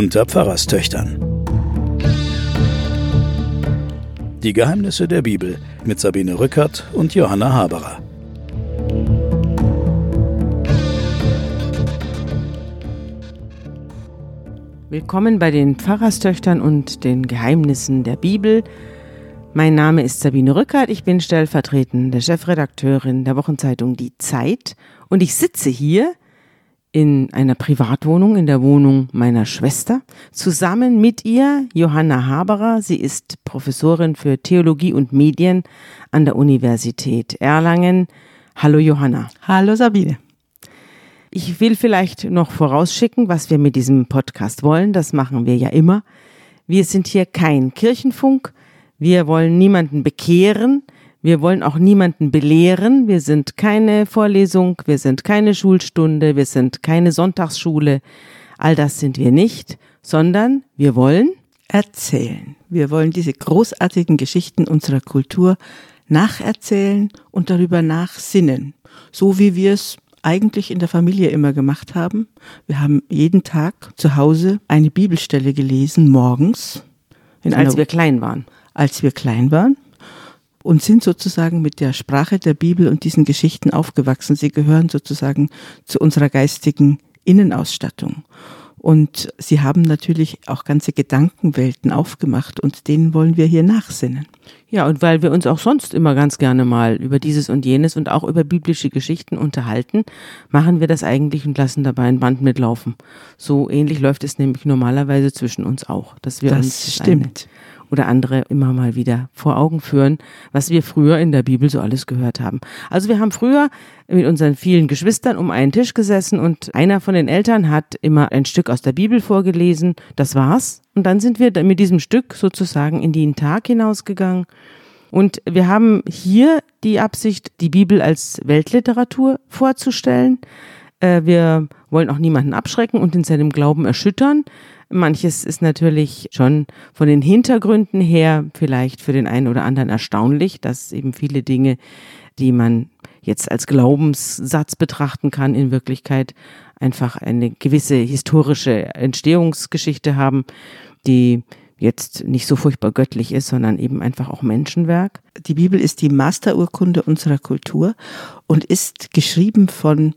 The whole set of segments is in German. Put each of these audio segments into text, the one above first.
unter Pfarrerstöchtern. Die Geheimnisse der Bibel mit Sabine Rückert und Johanna Haberer. Willkommen bei den Pfarrerstöchtern und den Geheimnissen der Bibel. Mein Name ist Sabine Rückert, ich bin stellvertretende Chefredakteurin der Wochenzeitung Die Zeit und ich sitze hier in einer Privatwohnung, in der Wohnung meiner Schwester, zusammen mit ihr Johanna Haberer. Sie ist Professorin für Theologie und Medien an der Universität Erlangen. Hallo Johanna. Hallo Sabine. Ich will vielleicht noch vorausschicken, was wir mit diesem Podcast wollen. Das machen wir ja immer. Wir sind hier kein Kirchenfunk, wir wollen niemanden bekehren. Wir wollen auch niemanden belehren. Wir sind keine Vorlesung, wir sind keine Schulstunde, wir sind keine Sonntagsschule. All das sind wir nicht, sondern wir wollen erzählen. Wir wollen diese großartigen Geschichten unserer Kultur nacherzählen und darüber nachsinnen, so wie wir es eigentlich in der Familie immer gemacht haben. Wir haben jeden Tag zu Hause eine Bibelstelle gelesen, morgens. als wir klein waren als wir klein waren und sind sozusagen mit der Sprache der Bibel und diesen Geschichten aufgewachsen. Sie gehören sozusagen zu unserer geistigen Innenausstattung. Und sie haben natürlich auch ganze Gedankenwelten aufgemacht und denen wollen wir hier nachsinnen. Ja, und weil wir uns auch sonst immer ganz gerne mal über dieses und jenes und auch über biblische Geschichten unterhalten, machen wir das eigentlich und lassen dabei ein Band mitlaufen. So ähnlich läuft es nämlich normalerweise zwischen uns auch, dass wir das uns stimmt oder andere immer mal wieder vor Augen führen, was wir früher in der Bibel so alles gehört haben. Also wir haben früher mit unseren vielen Geschwistern um einen Tisch gesessen und einer von den Eltern hat immer ein Stück aus der Bibel vorgelesen. Das war's. Und dann sind wir mit diesem Stück sozusagen in den Tag hinausgegangen. Und wir haben hier die Absicht, die Bibel als Weltliteratur vorzustellen. Äh, wir wollen auch niemanden abschrecken und in seinem Glauben erschüttern. Manches ist natürlich schon von den Hintergründen her vielleicht für den einen oder anderen erstaunlich, dass eben viele Dinge, die man jetzt als Glaubenssatz betrachten kann, in Wirklichkeit einfach eine gewisse historische Entstehungsgeschichte haben, die jetzt nicht so furchtbar göttlich ist, sondern eben einfach auch Menschenwerk. Die Bibel ist die Masterurkunde unserer Kultur und ist geschrieben von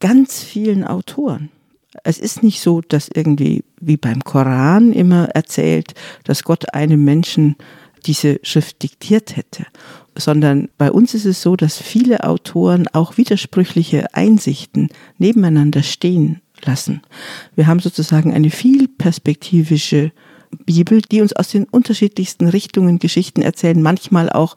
ganz vielen Autoren. Es ist nicht so, dass irgendwie wie beim Koran immer erzählt, dass Gott einem Menschen diese Schrift diktiert hätte, sondern bei uns ist es so, dass viele Autoren auch widersprüchliche Einsichten nebeneinander stehen lassen. Wir haben sozusagen eine vielperspektivische Bibel, die uns aus den unterschiedlichsten Richtungen Geschichten erzählen, manchmal auch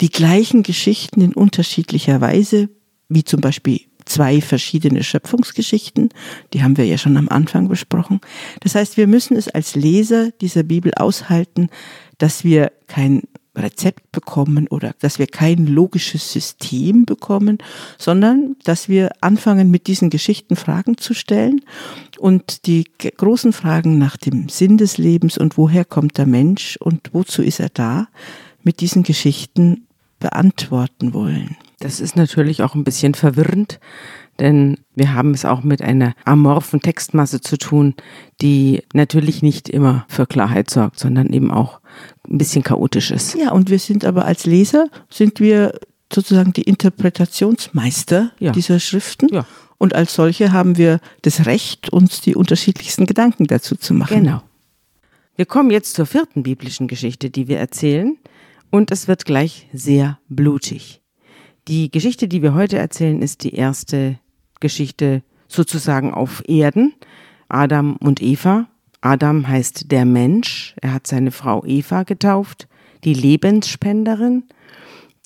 die gleichen Geschichten in unterschiedlicher Weise, wie zum Beispiel zwei verschiedene Schöpfungsgeschichten, die haben wir ja schon am Anfang besprochen. Das heißt, wir müssen es als Leser dieser Bibel aushalten, dass wir kein Rezept bekommen oder dass wir kein logisches System bekommen, sondern dass wir anfangen, mit diesen Geschichten Fragen zu stellen und die großen Fragen nach dem Sinn des Lebens und woher kommt der Mensch und wozu ist er da, mit diesen Geschichten beantworten wollen. Das ist natürlich auch ein bisschen verwirrend, denn wir haben es auch mit einer amorphen Textmasse zu tun, die natürlich nicht immer für Klarheit sorgt, sondern eben auch ein bisschen chaotisch ist. Ja, und wir sind aber als Leser, sind wir sozusagen die Interpretationsmeister ja. dieser Schriften. Ja. Und als solche haben wir das Recht, uns die unterschiedlichsten Gedanken dazu zu machen. Genau. Wir kommen jetzt zur vierten biblischen Geschichte, die wir erzählen. Und es wird gleich sehr blutig. Die Geschichte, die wir heute erzählen, ist die erste Geschichte sozusagen auf Erden. Adam und Eva. Adam heißt der Mensch. Er hat seine Frau Eva getauft, die Lebensspenderin.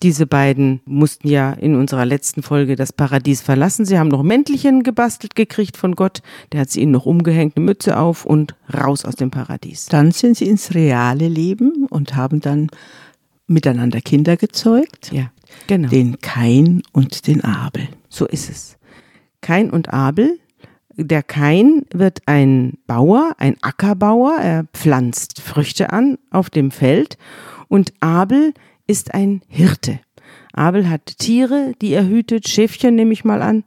Diese beiden mussten ja in unserer letzten Folge das Paradies verlassen. Sie haben noch Mäntelchen gebastelt gekriegt von Gott. Der hat sie ihnen noch umgehängt, eine Mütze auf und raus aus dem Paradies. Dann sind sie ins reale Leben und haben dann miteinander Kinder gezeugt. Ja. Genau. Den Kain und den Abel. So ist es. Kain und Abel. Der Kain wird ein Bauer, ein Ackerbauer. Er pflanzt Früchte an auf dem Feld. Und Abel ist ein Hirte. Abel hat Tiere, die er hütet, Schäfchen nehme ich mal an.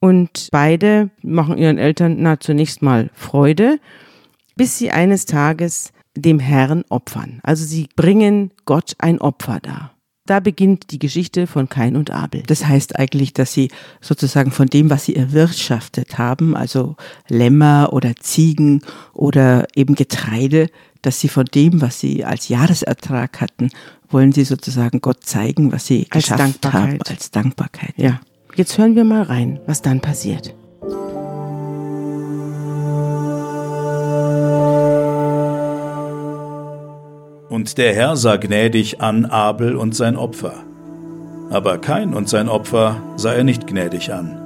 Und beide machen ihren Eltern na zunächst mal Freude. bis sie eines Tages dem Herrn opfern. Also sie bringen Gott ein Opfer dar. Da beginnt die Geschichte von Kain und Abel. Das heißt eigentlich, dass sie sozusagen von dem, was sie erwirtschaftet haben, also Lämmer oder Ziegen oder eben Getreide, dass sie von dem, was sie als Jahresertrag hatten, wollen sie sozusagen Gott zeigen, was sie als geschafft Dankbarkeit. haben als Dankbarkeit. Ja. Jetzt hören wir mal rein, was dann passiert. Und der Herr sah gnädig an Abel und sein Opfer. Aber Kain und sein Opfer sah er nicht gnädig an.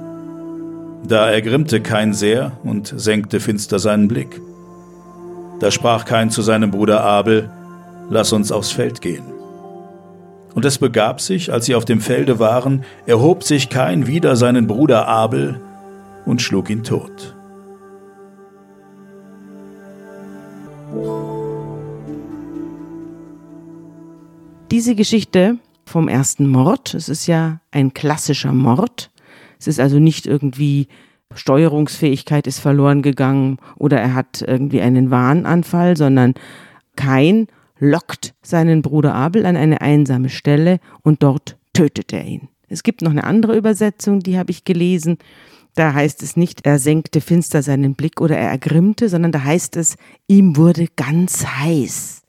Da ergrimmte Kain sehr und senkte finster seinen Blick. Da sprach Kain zu seinem Bruder Abel, Lass uns aufs Feld gehen. Und es begab sich, als sie auf dem Felde waren, erhob sich Kain wider seinen Bruder Abel und schlug ihn tot. Diese Geschichte vom ersten Mord, es ist ja ein klassischer Mord. Es ist also nicht irgendwie Steuerungsfähigkeit ist verloren gegangen oder er hat irgendwie einen Wahnanfall, sondern Kain lockt seinen Bruder Abel an eine einsame Stelle und dort tötet er ihn. Es gibt noch eine andere Übersetzung, die habe ich gelesen. Da heißt es nicht, er senkte finster seinen Blick oder er ergrimmte, sondern da heißt es, ihm wurde ganz heiß.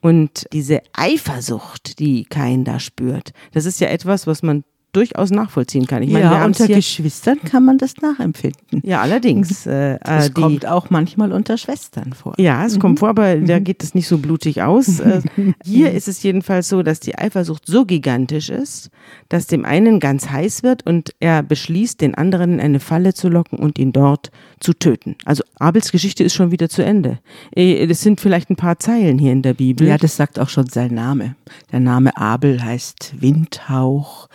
Und diese Eifersucht, die Kain da spürt, das ist ja etwas, was man durchaus nachvollziehen kann. Ich meine, ja, unter Geschwistern kann man das nachempfinden. Ja, allerdings. Äh, es äh, die, kommt auch manchmal unter Schwestern vor. Ja, es mhm. kommt vor, aber mhm. da geht es nicht so blutig aus. Äh, hier ist es jedenfalls so, dass die Eifersucht so gigantisch ist, dass dem einen ganz heiß wird und er beschließt, den anderen in eine Falle zu locken und ihn dort zu töten. Also Abels Geschichte ist schon wieder zu Ende. Äh, das sind vielleicht ein paar Zeilen hier in der Bibel. Ja, das sagt auch schon sein Name. Der Name Abel heißt Windhauch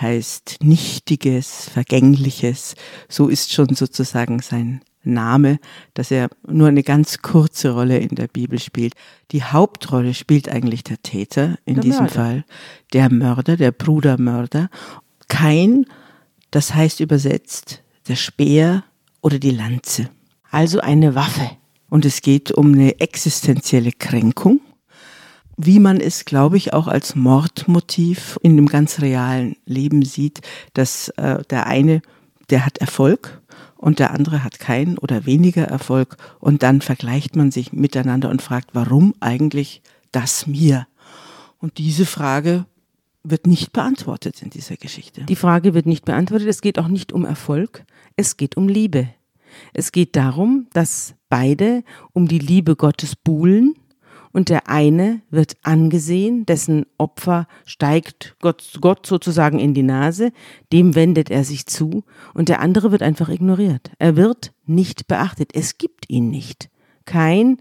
heißt Nichtiges, Vergängliches. So ist schon sozusagen sein Name, dass er nur eine ganz kurze Rolle in der Bibel spielt. Die Hauptrolle spielt eigentlich der Täter in der diesem Mörder. Fall, der Mörder, der Brudermörder. Kein, das heißt übersetzt der Speer oder die Lanze. Also eine Waffe. Und es geht um eine existenzielle Kränkung wie man es, glaube ich, auch als Mordmotiv in dem ganz realen Leben sieht, dass äh, der eine, der hat Erfolg und der andere hat keinen oder weniger Erfolg und dann vergleicht man sich miteinander und fragt, warum eigentlich das mir? Und diese Frage wird nicht beantwortet in dieser Geschichte. Die Frage wird nicht beantwortet. Es geht auch nicht um Erfolg. Es geht um Liebe. Es geht darum, dass beide um die Liebe Gottes buhlen und der eine wird angesehen, dessen Opfer steigt Gott, Gott sozusagen in die Nase, dem wendet er sich zu und der andere wird einfach ignoriert. Er wird nicht beachtet. Es gibt ihn nicht. Kein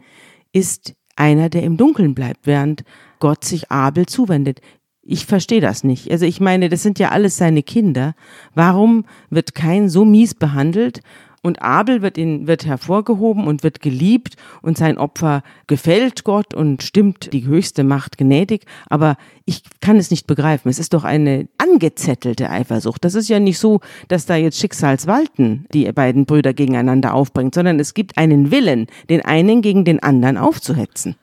ist einer, der im Dunkeln bleibt, während Gott sich Abel zuwendet. Ich verstehe das nicht. Also ich meine, das sind ja alles seine Kinder. Warum wird kein so mies behandelt und Abel wird, in, wird hervorgehoben und wird geliebt und sein Opfer gefällt Gott und stimmt die höchste Macht gnädig. Aber ich kann es nicht begreifen. Es ist doch eine angezettelte Eifersucht. Das ist ja nicht so, dass da jetzt Schicksalswalten die beiden Brüder gegeneinander aufbringt, sondern es gibt einen Willen, den einen gegen den anderen aufzuhetzen.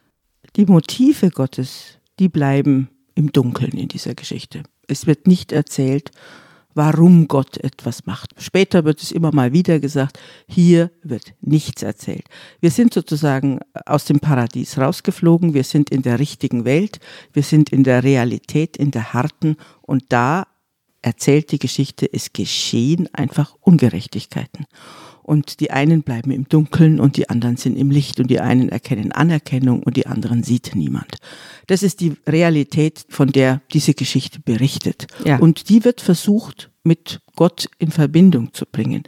Die Motive Gottes, die bleiben im Dunkeln in dieser Geschichte. Es wird nicht erzählt, warum Gott etwas macht. Später wird es immer mal wieder gesagt, hier wird nichts erzählt. Wir sind sozusagen aus dem Paradies rausgeflogen, wir sind in der richtigen Welt, wir sind in der Realität, in der harten und da erzählt die Geschichte, es geschehen einfach Ungerechtigkeiten und die einen bleiben im Dunkeln und die anderen sind im Licht und die einen erkennen Anerkennung und die anderen sieht niemand. Das ist die Realität, von der diese Geschichte berichtet. Ja. Und die wird versucht, mit Gott in Verbindung zu bringen.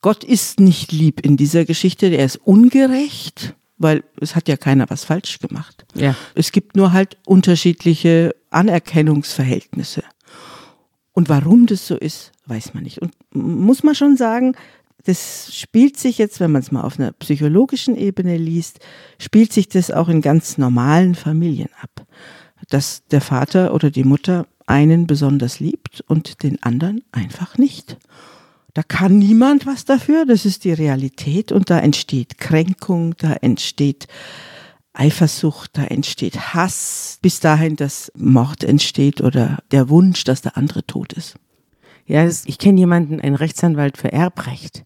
Gott ist nicht lieb in dieser Geschichte, er ist ungerecht, weil es hat ja keiner was falsch gemacht. Ja. Es gibt nur halt unterschiedliche Anerkennungsverhältnisse. Und warum das so ist, weiß man nicht. Und muss man schon sagen, das spielt sich jetzt, wenn man es mal auf einer psychologischen Ebene liest, spielt sich das auch in ganz normalen Familien ab. Dass der Vater oder die Mutter einen besonders liebt und den anderen einfach nicht. Da kann niemand was dafür, das ist die Realität und da entsteht Kränkung, da entsteht Eifersucht, da entsteht Hass, bis dahin, dass Mord entsteht oder der Wunsch, dass der andere tot ist. Ja, ich kenne jemanden, einen Rechtsanwalt für Erbrecht,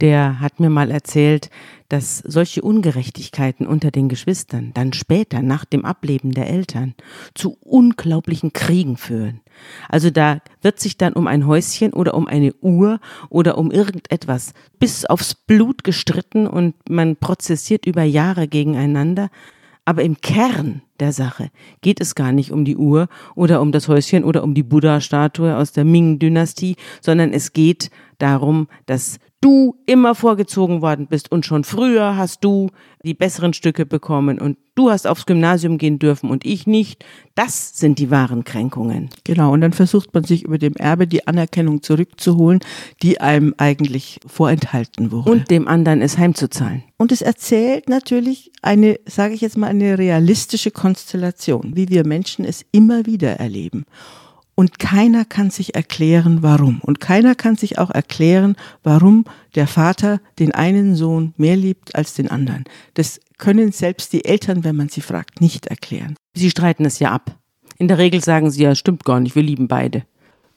der hat mir mal erzählt, dass solche Ungerechtigkeiten unter den Geschwistern dann später nach dem Ableben der Eltern zu unglaublichen Kriegen führen. Also da wird sich dann um ein Häuschen oder um eine Uhr oder um irgendetwas bis aufs Blut gestritten und man prozessiert über Jahre gegeneinander. Aber im Kern der Sache geht es gar nicht um die Uhr oder um das Häuschen oder um die Buddha-Statue aus der Ming-Dynastie, sondern es geht darum, dass du immer vorgezogen worden bist und schon früher hast du die besseren Stücke bekommen und du hast aufs Gymnasium gehen dürfen und ich nicht. Das sind die wahren Kränkungen. Genau, und dann versucht man sich über dem Erbe die Anerkennung zurückzuholen, die einem eigentlich vorenthalten wurde. Und dem anderen es heimzuzahlen. Und es erzählt natürlich eine, sage ich jetzt mal, eine realistische Konstellation, wie wir Menschen es immer wieder erleben. Und keiner kann sich erklären, warum. Und keiner kann sich auch erklären, warum der Vater den einen Sohn mehr liebt als den anderen. Das können selbst die Eltern, wenn man sie fragt, nicht erklären. Sie streiten es ja ab. In der Regel sagen sie ja, stimmt gar nicht, wir lieben beide.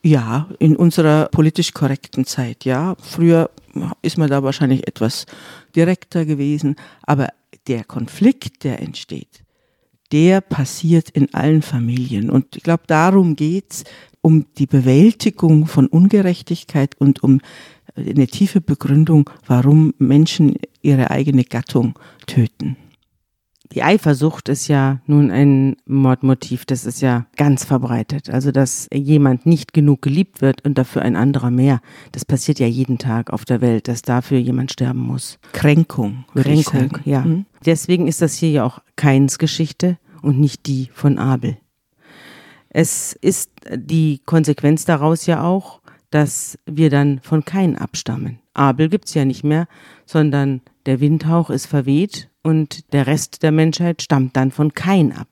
Ja, in unserer politisch korrekten Zeit, ja. Früher ist man da wahrscheinlich etwas direkter gewesen, aber der Konflikt, der entsteht, der passiert in allen Familien. Und ich glaube, darum geht's um die Bewältigung von Ungerechtigkeit und um eine tiefe Begründung, warum Menschen ihre eigene Gattung töten. Die Eifersucht ist ja nun ein Mordmotiv, das ist ja ganz verbreitet. Also, dass jemand nicht genug geliebt wird und dafür ein anderer mehr. Das passiert ja jeden Tag auf der Welt, dass dafür jemand sterben muss. Kränkung. Kränkung, ja. Mhm. Deswegen ist das hier ja auch Keins Geschichte und nicht die von Abel. Es ist die Konsequenz daraus ja auch, dass wir dann von Kain abstammen. Abel gibt's ja nicht mehr, sondern der Windhauch ist verweht und der Rest der Menschheit stammt dann von Kain ab.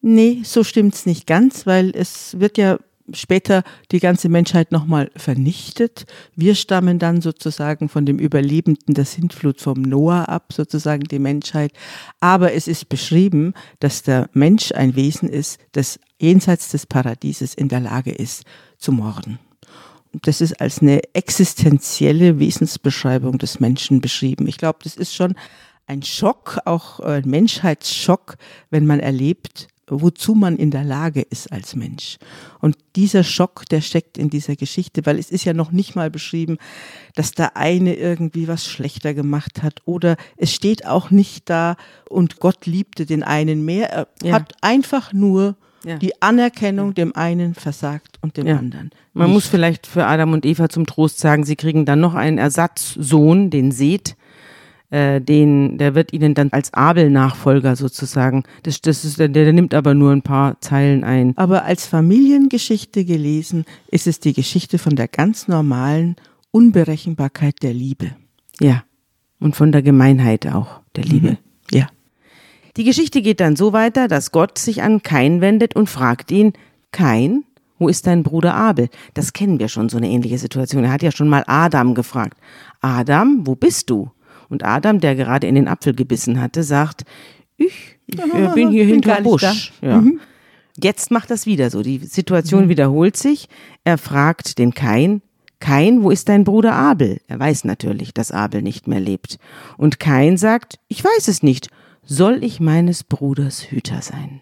Nee, so stimmt's nicht ganz, weil es wird ja später die ganze Menschheit nochmal vernichtet. Wir stammen dann sozusagen von dem Überlebenden der Sintflut vom Noah ab, sozusagen die Menschheit. Aber es ist beschrieben, dass der Mensch ein Wesen ist, das jenseits des Paradieses in der Lage ist zu morden. Das ist als eine existenzielle Wesensbeschreibung des Menschen beschrieben. Ich glaube, das ist schon ein Schock, auch ein Menschheitsschock, wenn man erlebt, wozu man in der Lage ist als Mensch. Und dieser Schock, der steckt in dieser Geschichte, weil es ist ja noch nicht mal beschrieben, dass der eine irgendwie was schlechter gemacht hat oder es steht auch nicht da und Gott liebte den einen mehr. Er ja. hat einfach nur ja. die Anerkennung dem einen versagt und dem ja. anderen. Man nicht. muss vielleicht für Adam und Eva zum Trost sagen, sie kriegen dann noch einen Ersatzsohn, den Seth, äh, den, der wird ihnen dann als Abel-Nachfolger sozusagen. Das, das ist, der, der nimmt aber nur ein paar Zeilen ein. Aber als Familiengeschichte gelesen ist es die Geschichte von der ganz normalen Unberechenbarkeit der Liebe. Ja. Und von der Gemeinheit auch der Liebe. Mhm. Die Geschichte geht dann so weiter, dass Gott sich an Kain wendet und fragt ihn, Kain, wo ist dein Bruder Abel? Das kennen wir schon, so eine ähnliche Situation. Er hat ja schon mal Adam gefragt. Adam, wo bist du? Und Adam, der gerade in den Apfel gebissen hatte, sagt, ich, ich äh, bin hier hinter Busch. Ja. Mhm. Jetzt macht das wieder so. Die Situation mhm. wiederholt sich. Er fragt den Kain, Kain, wo ist dein Bruder Abel? Er weiß natürlich, dass Abel nicht mehr lebt. Und Kain sagt, ich weiß es nicht. Soll ich meines Bruders Hüter sein?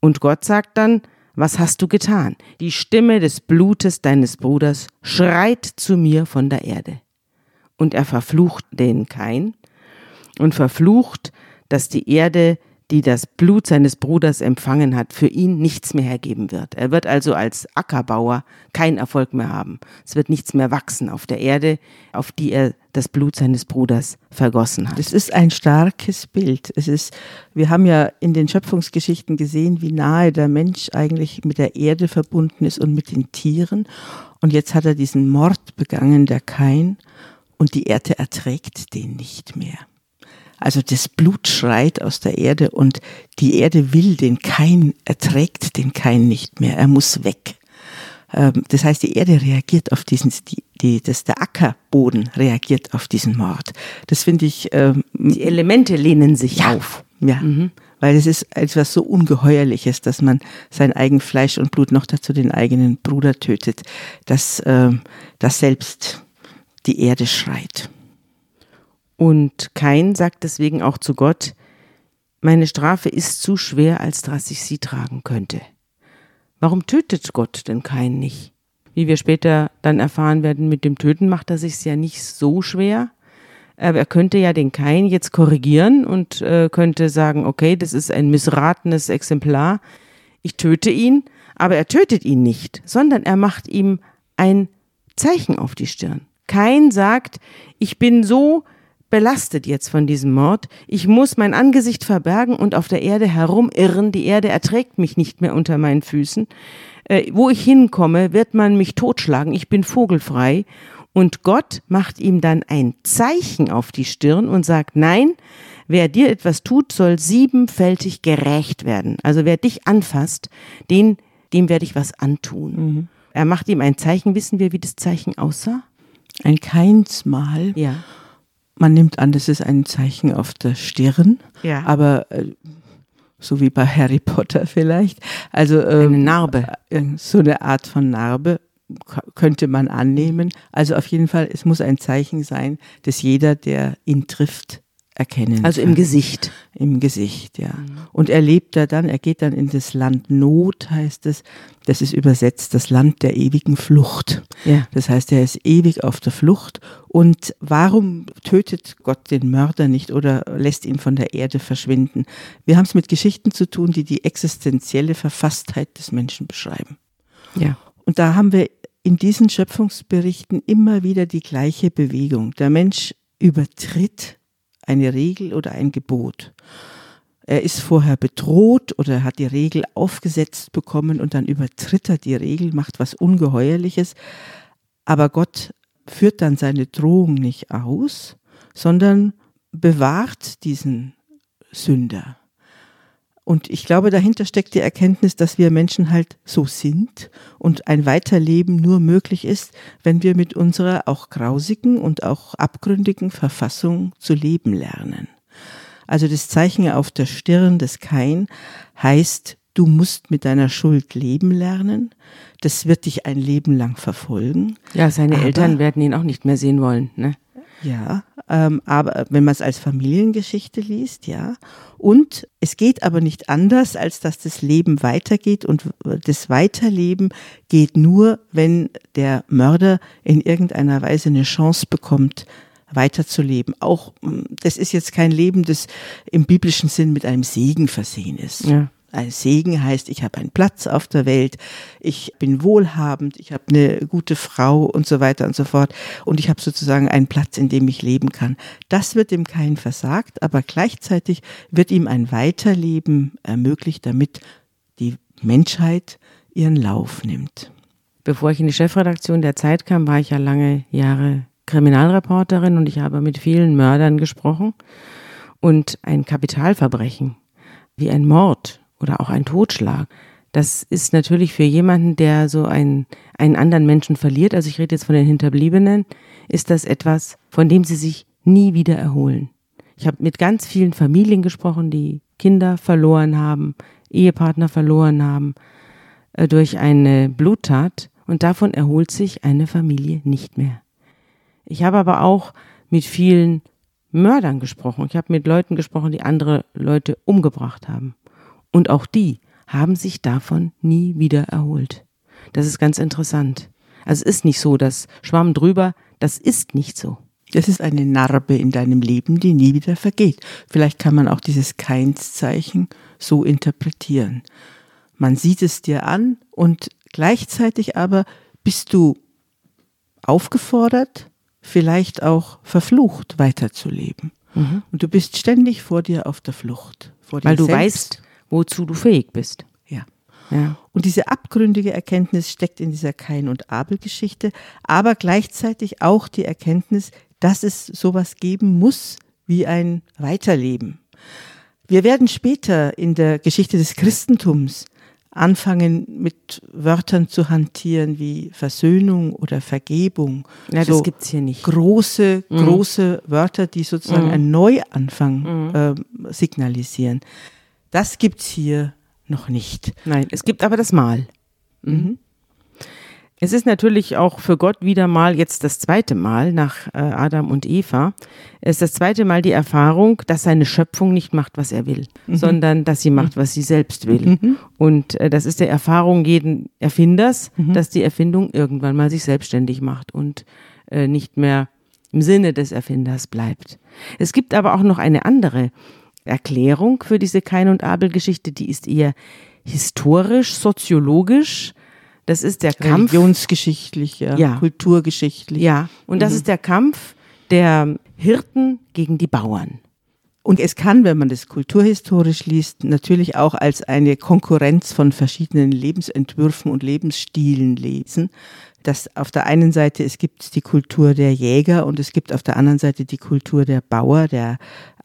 Und Gott sagt dann, was hast du getan? Die Stimme des Blutes deines Bruders schreit zu mir von der Erde und er verflucht den Kain und verflucht, dass die Erde, die das Blut seines Bruders empfangen hat, für ihn nichts mehr hergeben wird. Er wird also als Ackerbauer keinen Erfolg mehr haben. Es wird nichts mehr wachsen auf der Erde, auf die er das Blut seines Bruders vergossen hat. Es ist ein starkes Bild. Es ist, wir haben ja in den Schöpfungsgeschichten gesehen, wie nahe der Mensch eigentlich mit der Erde verbunden ist und mit den Tieren. Und jetzt hat er diesen Mord begangen, der Kain und die Erde erträgt den nicht mehr. Also das Blut schreit aus der Erde und die Erde will den Kein, erträgt den Kein nicht mehr. Er muss weg. Ähm, das heißt, die Erde reagiert auf diesen, die, die, dass der Ackerboden reagiert auf diesen Mord. Das finde ich. Ähm, die Elemente lehnen sich ja, auf. Ja. Mhm. Weil es ist etwas so Ungeheuerliches, dass man sein eigen Fleisch und Blut noch dazu den eigenen Bruder tötet, dass, ähm, dass selbst die Erde schreit. Und Kain sagt deswegen auch zu Gott, meine Strafe ist zu schwer, als dass ich sie tragen könnte. Warum tötet Gott denn Kain nicht? Wie wir später dann erfahren werden, mit dem Töten macht er sich ja nicht so schwer. Aber er könnte ja den Kain jetzt korrigieren und äh, könnte sagen, okay, das ist ein missratenes Exemplar. Ich töte ihn, aber er tötet ihn nicht, sondern er macht ihm ein Zeichen auf die Stirn. Kain sagt, ich bin so belastet jetzt von diesem Mord. Ich muss mein Angesicht verbergen und auf der Erde herumirren. Die Erde erträgt mich nicht mehr unter meinen Füßen. Äh, wo ich hinkomme, wird man mich totschlagen. Ich bin vogelfrei. Und Gott macht ihm dann ein Zeichen auf die Stirn und sagt, nein, wer dir etwas tut, soll siebenfältig gerecht werden. Also wer dich anfasst, den, dem werde ich was antun. Mhm. Er macht ihm ein Zeichen. Wissen wir, wie das Zeichen aussah? Ein Keinsmal. Ja. Man nimmt an, das ist ein Zeichen auf der Stirn, ja. aber äh, so wie bei Harry Potter vielleicht. Also äh, eine Narbe. Äh, so eine Art von Narbe könnte man annehmen. Also auf jeden Fall, es muss ein Zeichen sein, dass jeder, der ihn trifft, erkennen. Also im Gesicht. Im Gesicht, ja. Mhm. Und er lebt da dann, er geht dann in das Land Not, heißt es. Das ist übersetzt das Land der ewigen Flucht. Ja. Das heißt, er ist ewig auf der Flucht. Und warum tötet Gott den Mörder nicht oder lässt ihn von der Erde verschwinden? Wir haben es mit Geschichten zu tun, die die existenzielle Verfasstheit des Menschen beschreiben. Ja. Und da haben wir in diesen Schöpfungsberichten immer wieder die gleiche Bewegung. Der Mensch übertritt eine Regel oder ein Gebot. Er ist vorher bedroht oder hat die Regel aufgesetzt bekommen und dann übertritt er die Regel, macht was Ungeheuerliches. Aber Gott führt dann seine Drohung nicht aus, sondern bewahrt diesen Sünder. Und ich glaube, dahinter steckt die Erkenntnis, dass wir Menschen halt so sind und ein Weiterleben nur möglich ist, wenn wir mit unserer auch grausigen und auch abgründigen Verfassung zu leben lernen. Also das Zeichen auf der Stirn des Kain heißt, du musst mit deiner Schuld leben lernen. Das wird dich ein Leben lang verfolgen. Ja, seine Aber, Eltern werden ihn auch nicht mehr sehen wollen, ne? Ja, ähm, aber wenn man es als Familiengeschichte liest, ja. Und es geht aber nicht anders, als dass das Leben weitergeht und das Weiterleben geht nur, wenn der Mörder in irgendeiner Weise eine Chance bekommt, weiterzuleben. Auch das ist jetzt kein Leben, das im biblischen Sinn mit einem Segen versehen ist. Ja. Ein Segen heißt, ich habe einen Platz auf der Welt, ich bin wohlhabend, ich habe eine gute Frau und so weiter und so fort. Und ich habe sozusagen einen Platz, in dem ich leben kann. Das wird ihm kein versagt, aber gleichzeitig wird ihm ein Weiterleben ermöglicht, damit die Menschheit ihren Lauf nimmt. Bevor ich in die Chefredaktion der Zeit kam, war ich ja lange Jahre Kriminalreporterin und ich habe mit vielen Mördern gesprochen. Und ein Kapitalverbrechen wie ein Mord oder auch ein Totschlag. Das ist natürlich für jemanden, der so einen, einen anderen Menschen verliert, also ich rede jetzt von den Hinterbliebenen, ist das etwas, von dem sie sich nie wieder erholen. Ich habe mit ganz vielen Familien gesprochen, die Kinder verloren haben, Ehepartner verloren haben äh, durch eine Bluttat und davon erholt sich eine Familie nicht mehr. Ich habe aber auch mit vielen Mördern gesprochen. Ich habe mit Leuten gesprochen, die andere Leute umgebracht haben. Und auch die haben sich davon nie wieder erholt. Das ist ganz interessant. Also es ist nicht so, dass Schwamm drüber, das ist nicht so. Das ist eine Narbe in deinem Leben, die nie wieder vergeht. Vielleicht kann man auch dieses Keinszeichen so interpretieren. Man sieht es dir an und gleichzeitig aber bist du aufgefordert, vielleicht auch verflucht weiterzuleben. Mhm. Und du bist ständig vor dir auf der Flucht. Weil du weißt, wozu du fähig bist. Ja. ja. Und diese abgründige Erkenntnis steckt in dieser Kain- und Abel-Geschichte, aber gleichzeitig auch die Erkenntnis, dass es sowas geben muss wie ein Weiterleben. Wir werden später in der Geschichte des Christentums anfangen mit Wörtern zu hantieren wie Versöhnung oder Vergebung. Ja, das gibt's hier nicht. Große, mhm. große Wörter, die sozusagen mhm. einen Neuanfang äh, signalisieren. Das gibt's hier noch nicht. Nein, es gibt aber das Mal. Mhm. Es ist natürlich auch für Gott wieder mal jetzt das zweite Mal nach äh, Adam und Eva. Es ist das zweite Mal die Erfahrung, dass seine Schöpfung nicht macht, was er will, mhm. sondern dass sie macht, was sie selbst will. Mhm. Und äh, das ist der Erfahrung jeden Erfinders, mhm. dass die Erfindung irgendwann mal sich selbstständig macht und äh, nicht mehr im Sinne des Erfinders bleibt. Es gibt aber auch noch eine andere Erklärung für diese Kain und Abel Geschichte, die ist eher historisch, soziologisch das ist der Kampf. Religionsgeschichtlich, ja. ja. Kulturgeschichtlich. Ja. Und das mhm. ist der Kampf der Hirten gegen die Bauern. Und es kann, wenn man das kulturhistorisch liest, natürlich auch als eine Konkurrenz von verschiedenen Lebensentwürfen und Lebensstilen lesen. Dass auf der einen Seite es gibt die Kultur der Jäger und es gibt auf der anderen Seite die Kultur der Bauer, der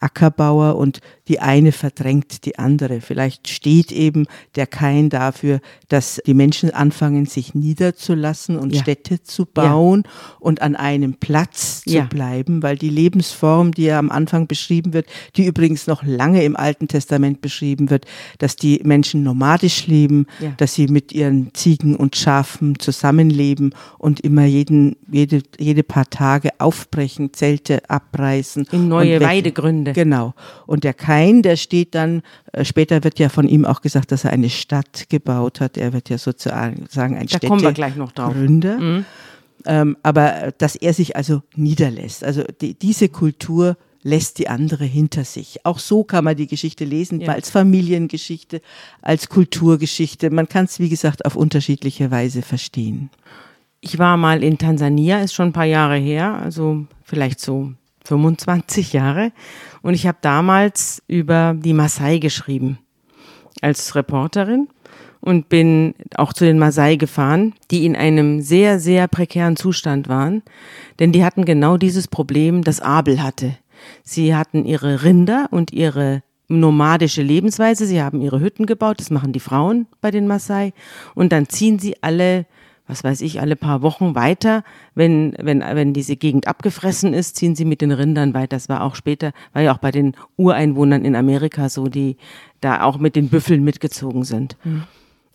Ackerbauer und die eine verdrängt die andere. Vielleicht steht eben der Kain dafür, dass die Menschen anfangen, sich niederzulassen und ja. Städte zu bauen ja. und an einem Platz zu ja. bleiben, weil die Lebensform, die ja am Anfang beschrieben wird, die übrigens noch lange im Alten Testament beschrieben wird, dass die Menschen nomadisch leben, dass sie mit ihren Ziegen und Schafen zusammenleben und immer jeden, jede, jede paar Tage aufbrechen, Zelte abreißen. In neue Weidegründe. Genau. Und der Kain, der steht dann, äh, später wird ja von ihm auch gesagt, dass er eine Stadt gebaut hat. Er wird ja sozusagen ein da kommen wir gleich noch drauf. Gründer. Mhm. Ähm, aber dass er sich also niederlässt. Also die, diese Kultur lässt die andere hinter sich. Auch so kann man die Geschichte lesen, ja. als Familiengeschichte, als Kulturgeschichte. Man kann es, wie gesagt, auf unterschiedliche Weise verstehen. Ich war mal in Tansania, ist schon ein paar Jahre her, also vielleicht so 25 Jahre. Und ich habe damals über die Maasai geschrieben als Reporterin und bin auch zu den Maasai gefahren, die in einem sehr, sehr prekären Zustand waren. Denn die hatten genau dieses Problem, das Abel hatte. Sie hatten ihre Rinder und ihre nomadische Lebensweise. Sie haben ihre Hütten gebaut, das machen die Frauen bei den Maasai. Und dann ziehen sie alle was weiß ich, alle paar Wochen weiter. Wenn, wenn, wenn diese Gegend abgefressen ist, ziehen sie mit den Rindern weiter. Das war auch später, war ja auch bei den Ureinwohnern in Amerika so, die da auch mit den Büffeln mitgezogen sind. Mhm.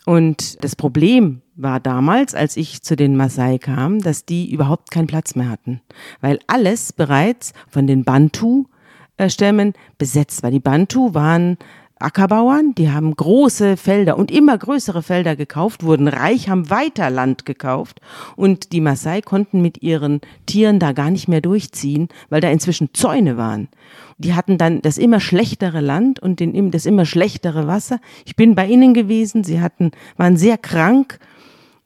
Und das Problem war damals, als ich zu den Maasai kam, dass die überhaupt keinen Platz mehr hatten, weil alles bereits von den Bantu-Stämmen besetzt war. Die Bantu waren Ackerbauern, die haben große Felder und immer größere Felder gekauft, wurden reich, haben weiter Land gekauft und die Maasai konnten mit ihren Tieren da gar nicht mehr durchziehen, weil da inzwischen Zäune waren. Die hatten dann das immer schlechtere Land und den, das immer schlechtere Wasser. Ich bin bei ihnen gewesen, sie hatten, waren sehr krank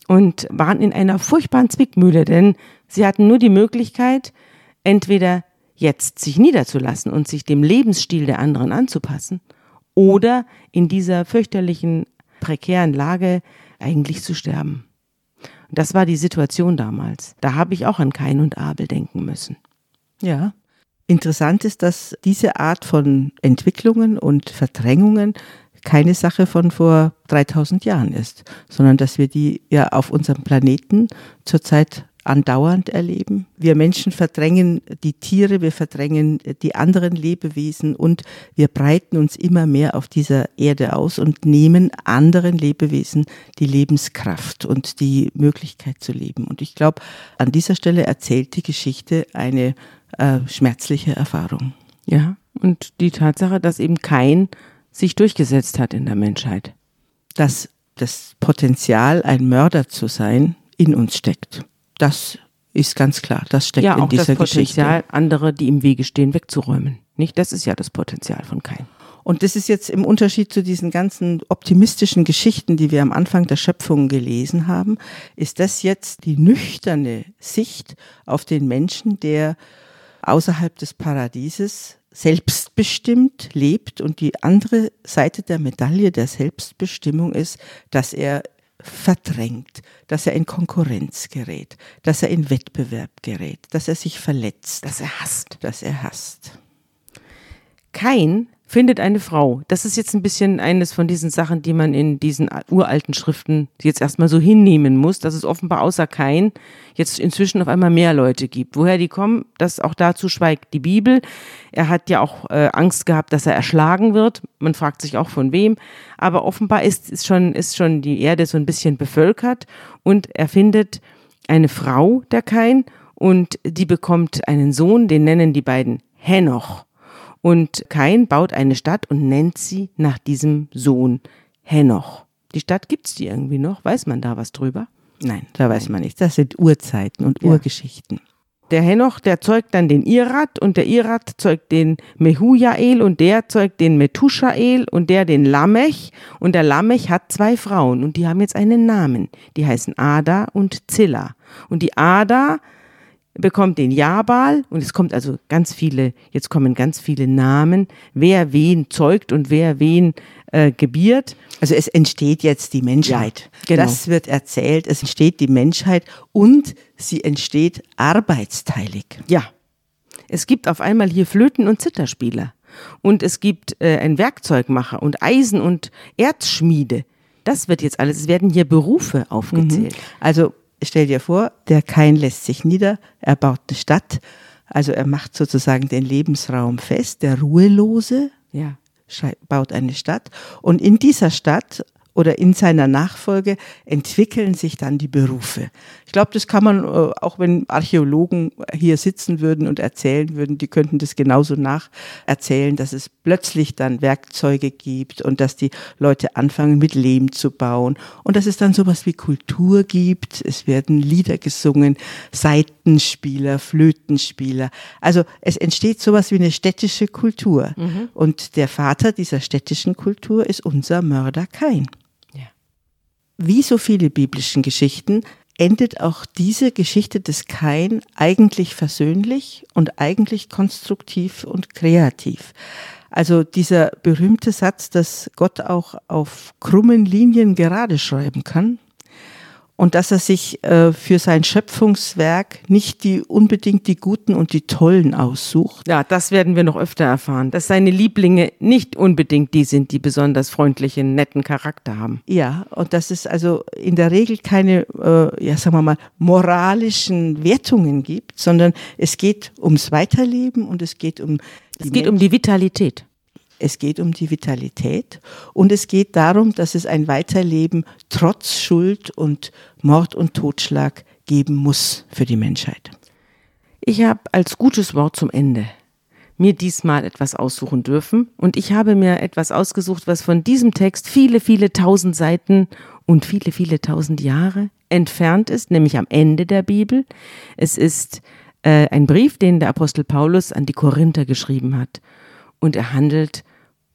und waren in einer furchtbaren Zwickmühle, denn sie hatten nur die Möglichkeit, entweder jetzt sich niederzulassen und sich dem Lebensstil der anderen anzupassen oder in dieser fürchterlichen, prekären Lage eigentlich zu sterben. Und das war die Situation damals. Da habe ich auch an Kain und Abel denken müssen. Ja. Interessant ist, dass diese Art von Entwicklungen und Verdrängungen keine Sache von vor 3000 Jahren ist, sondern dass wir die ja auf unserem Planeten zurzeit andauernd erleben. Wir Menschen verdrängen die Tiere, wir verdrängen die anderen Lebewesen und wir breiten uns immer mehr auf dieser Erde aus und nehmen anderen Lebewesen die Lebenskraft und die Möglichkeit zu leben. Und ich glaube, an dieser Stelle erzählt die Geschichte eine äh, schmerzliche Erfahrung. Ja, und die Tatsache, dass eben kein sich durchgesetzt hat in der Menschheit. Dass das Potenzial, ein Mörder zu sein, in uns steckt. Das ist ganz klar. Das steckt ja, in dieser Geschichte. Ja, auch das Potenzial, andere, die im Wege stehen, wegzuräumen. Nicht? Das ist ja das Potenzial von Kain. Und das ist jetzt im Unterschied zu diesen ganzen optimistischen Geschichten, die wir am Anfang der Schöpfung gelesen haben, ist das jetzt die nüchterne Sicht auf den Menschen, der außerhalb des Paradieses selbstbestimmt lebt und die andere Seite der Medaille der Selbstbestimmung ist, dass er verdrängt, dass er in Konkurrenz gerät, dass er in Wettbewerb gerät, dass er sich verletzt, dass er hasst, dass er hasst. Kein findet eine Frau. Das ist jetzt ein bisschen eines von diesen Sachen, die man in diesen uralten Schriften jetzt erstmal so hinnehmen muss, dass es offenbar außer Kain jetzt inzwischen auf einmal mehr Leute gibt. Woher die kommen, das auch dazu schweigt die Bibel. Er hat ja auch äh, Angst gehabt, dass er erschlagen wird. Man fragt sich auch von wem. Aber offenbar ist, ist, schon, ist schon die Erde so ein bisschen bevölkert und er findet eine Frau, der Kain, und die bekommt einen Sohn, den nennen die beiden Henoch. Und Kain baut eine Stadt und nennt sie nach diesem Sohn Henoch. Die Stadt gibt's die irgendwie noch? Weiß man da was drüber? Nein, da weiß man nichts. Das sind Urzeiten und ja. Urgeschichten. Der Henoch, der zeugt dann den Irat und der Irat zeugt den Mehujael und der zeugt den Metushael und der den Lamech und der Lamech hat zwei Frauen und die haben jetzt einen Namen. Die heißen Ada und Zilla. Und die Ada bekommt den Jabal und es kommt also ganz viele, jetzt kommen ganz viele Namen, wer wen zeugt und wer wen äh, gebiert. Also es entsteht jetzt die Menschheit. Ja, genau. Das wird erzählt, es entsteht die Menschheit und sie entsteht arbeitsteilig. Ja. Es gibt auf einmal hier Flöten- und Zitterspieler und es gibt äh, einen Werkzeugmacher und Eisen- und Erzschmiede. Das wird jetzt alles, es werden hier Berufe aufgezählt. Mhm. Also stell dir vor, der Kain lässt sich nieder, er baut eine Stadt, also er macht sozusagen den Lebensraum fest, der Ruhelose ja. baut eine Stadt und in dieser Stadt oder in seiner Nachfolge entwickeln sich dann die Berufe. Ich glaube, das kann man, äh, auch wenn Archäologen hier sitzen würden und erzählen würden, die könnten das genauso nacherzählen, dass es plötzlich dann Werkzeuge gibt und dass die Leute anfangen mit Lehm zu bauen und dass es dann sowas wie Kultur gibt. Es werden Lieder gesungen, Seitenspieler, Flötenspieler. Also es entsteht sowas wie eine städtische Kultur. Mhm. Und der Vater dieser städtischen Kultur ist unser Mörder Kain wie so viele biblischen Geschichten endet auch diese Geschichte des Kain eigentlich versöhnlich und eigentlich konstruktiv und kreativ. Also dieser berühmte Satz, dass Gott auch auf krummen Linien gerade schreiben kann, und dass er sich äh, für sein Schöpfungswerk nicht die unbedingt die guten und die tollen aussucht. Ja, das werden wir noch öfter erfahren, dass seine Lieblinge nicht unbedingt die sind, die besonders freundlichen, netten Charakter haben. Ja, und dass es also in der Regel keine, äh, ja, sagen wir mal, moralischen Wertungen gibt, sondern es geht ums Weiterleben und es geht um es geht Menschen. um die Vitalität. Es geht um die Vitalität und es geht darum, dass es ein Weiterleben trotz Schuld und Mord und Totschlag geben muss für die Menschheit. Ich habe als gutes Wort zum Ende mir diesmal etwas aussuchen dürfen und ich habe mir etwas ausgesucht, was von diesem Text viele, viele tausend Seiten und viele, viele tausend Jahre entfernt ist, nämlich am Ende der Bibel. Es ist äh, ein Brief, den der Apostel Paulus an die Korinther geschrieben hat und er handelt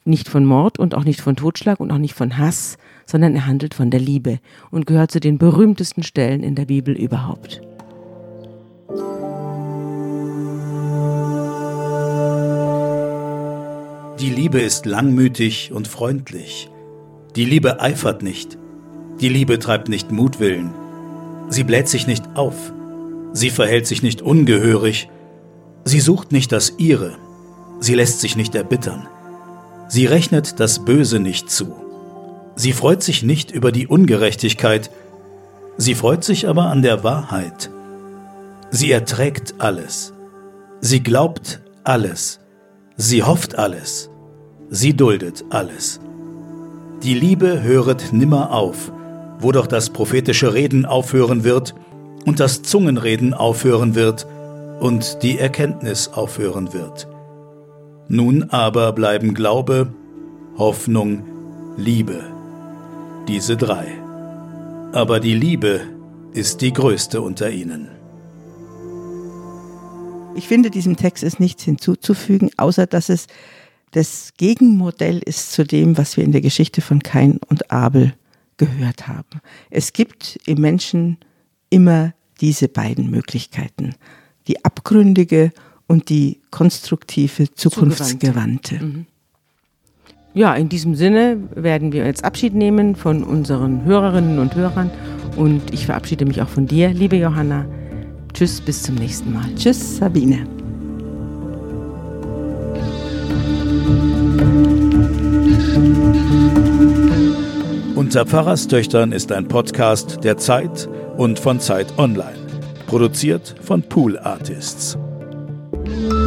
nicht von Mord und auch nicht von Totschlag und auch nicht von Hass, sondern er handelt von der Liebe und gehört zu den berühmtesten Stellen in der Bibel überhaupt. Die Liebe ist langmütig und freundlich. Die Liebe eifert nicht. Die Liebe treibt nicht Mutwillen. Sie bläht sich nicht auf. Sie verhält sich nicht ungehörig. Sie sucht nicht das Ihre. Sie lässt sich nicht erbittern. Sie rechnet das Böse nicht zu. Sie freut sich nicht über die Ungerechtigkeit, sie freut sich aber an der Wahrheit. Sie erträgt alles. Sie glaubt alles. Sie hofft alles. Sie duldet alles. Die Liebe höret nimmer auf, wo doch das prophetische Reden aufhören wird und das Zungenreden aufhören wird und die Erkenntnis aufhören wird. Nun aber bleiben Glaube, Hoffnung, Liebe. Diese drei. Aber die Liebe ist die größte unter ihnen. Ich finde, diesem Text ist nichts hinzuzufügen, außer dass es das Gegenmodell ist zu dem, was wir in der Geschichte von Kain und Abel gehört haben. Es gibt im Menschen immer diese beiden Möglichkeiten. Die abgründige und die konstruktive, zukunftsgewandte. Mhm. Ja, in diesem Sinne werden wir jetzt Abschied nehmen von unseren Hörerinnen und Hörern und ich verabschiede mich auch von dir, liebe Johanna. Tschüss, bis zum nächsten Mal. Tschüss, Sabine. Unter Pfarrerstöchtern ist ein Podcast der Zeit und von Zeit Online. Produziert von Pool Artists. Thank you.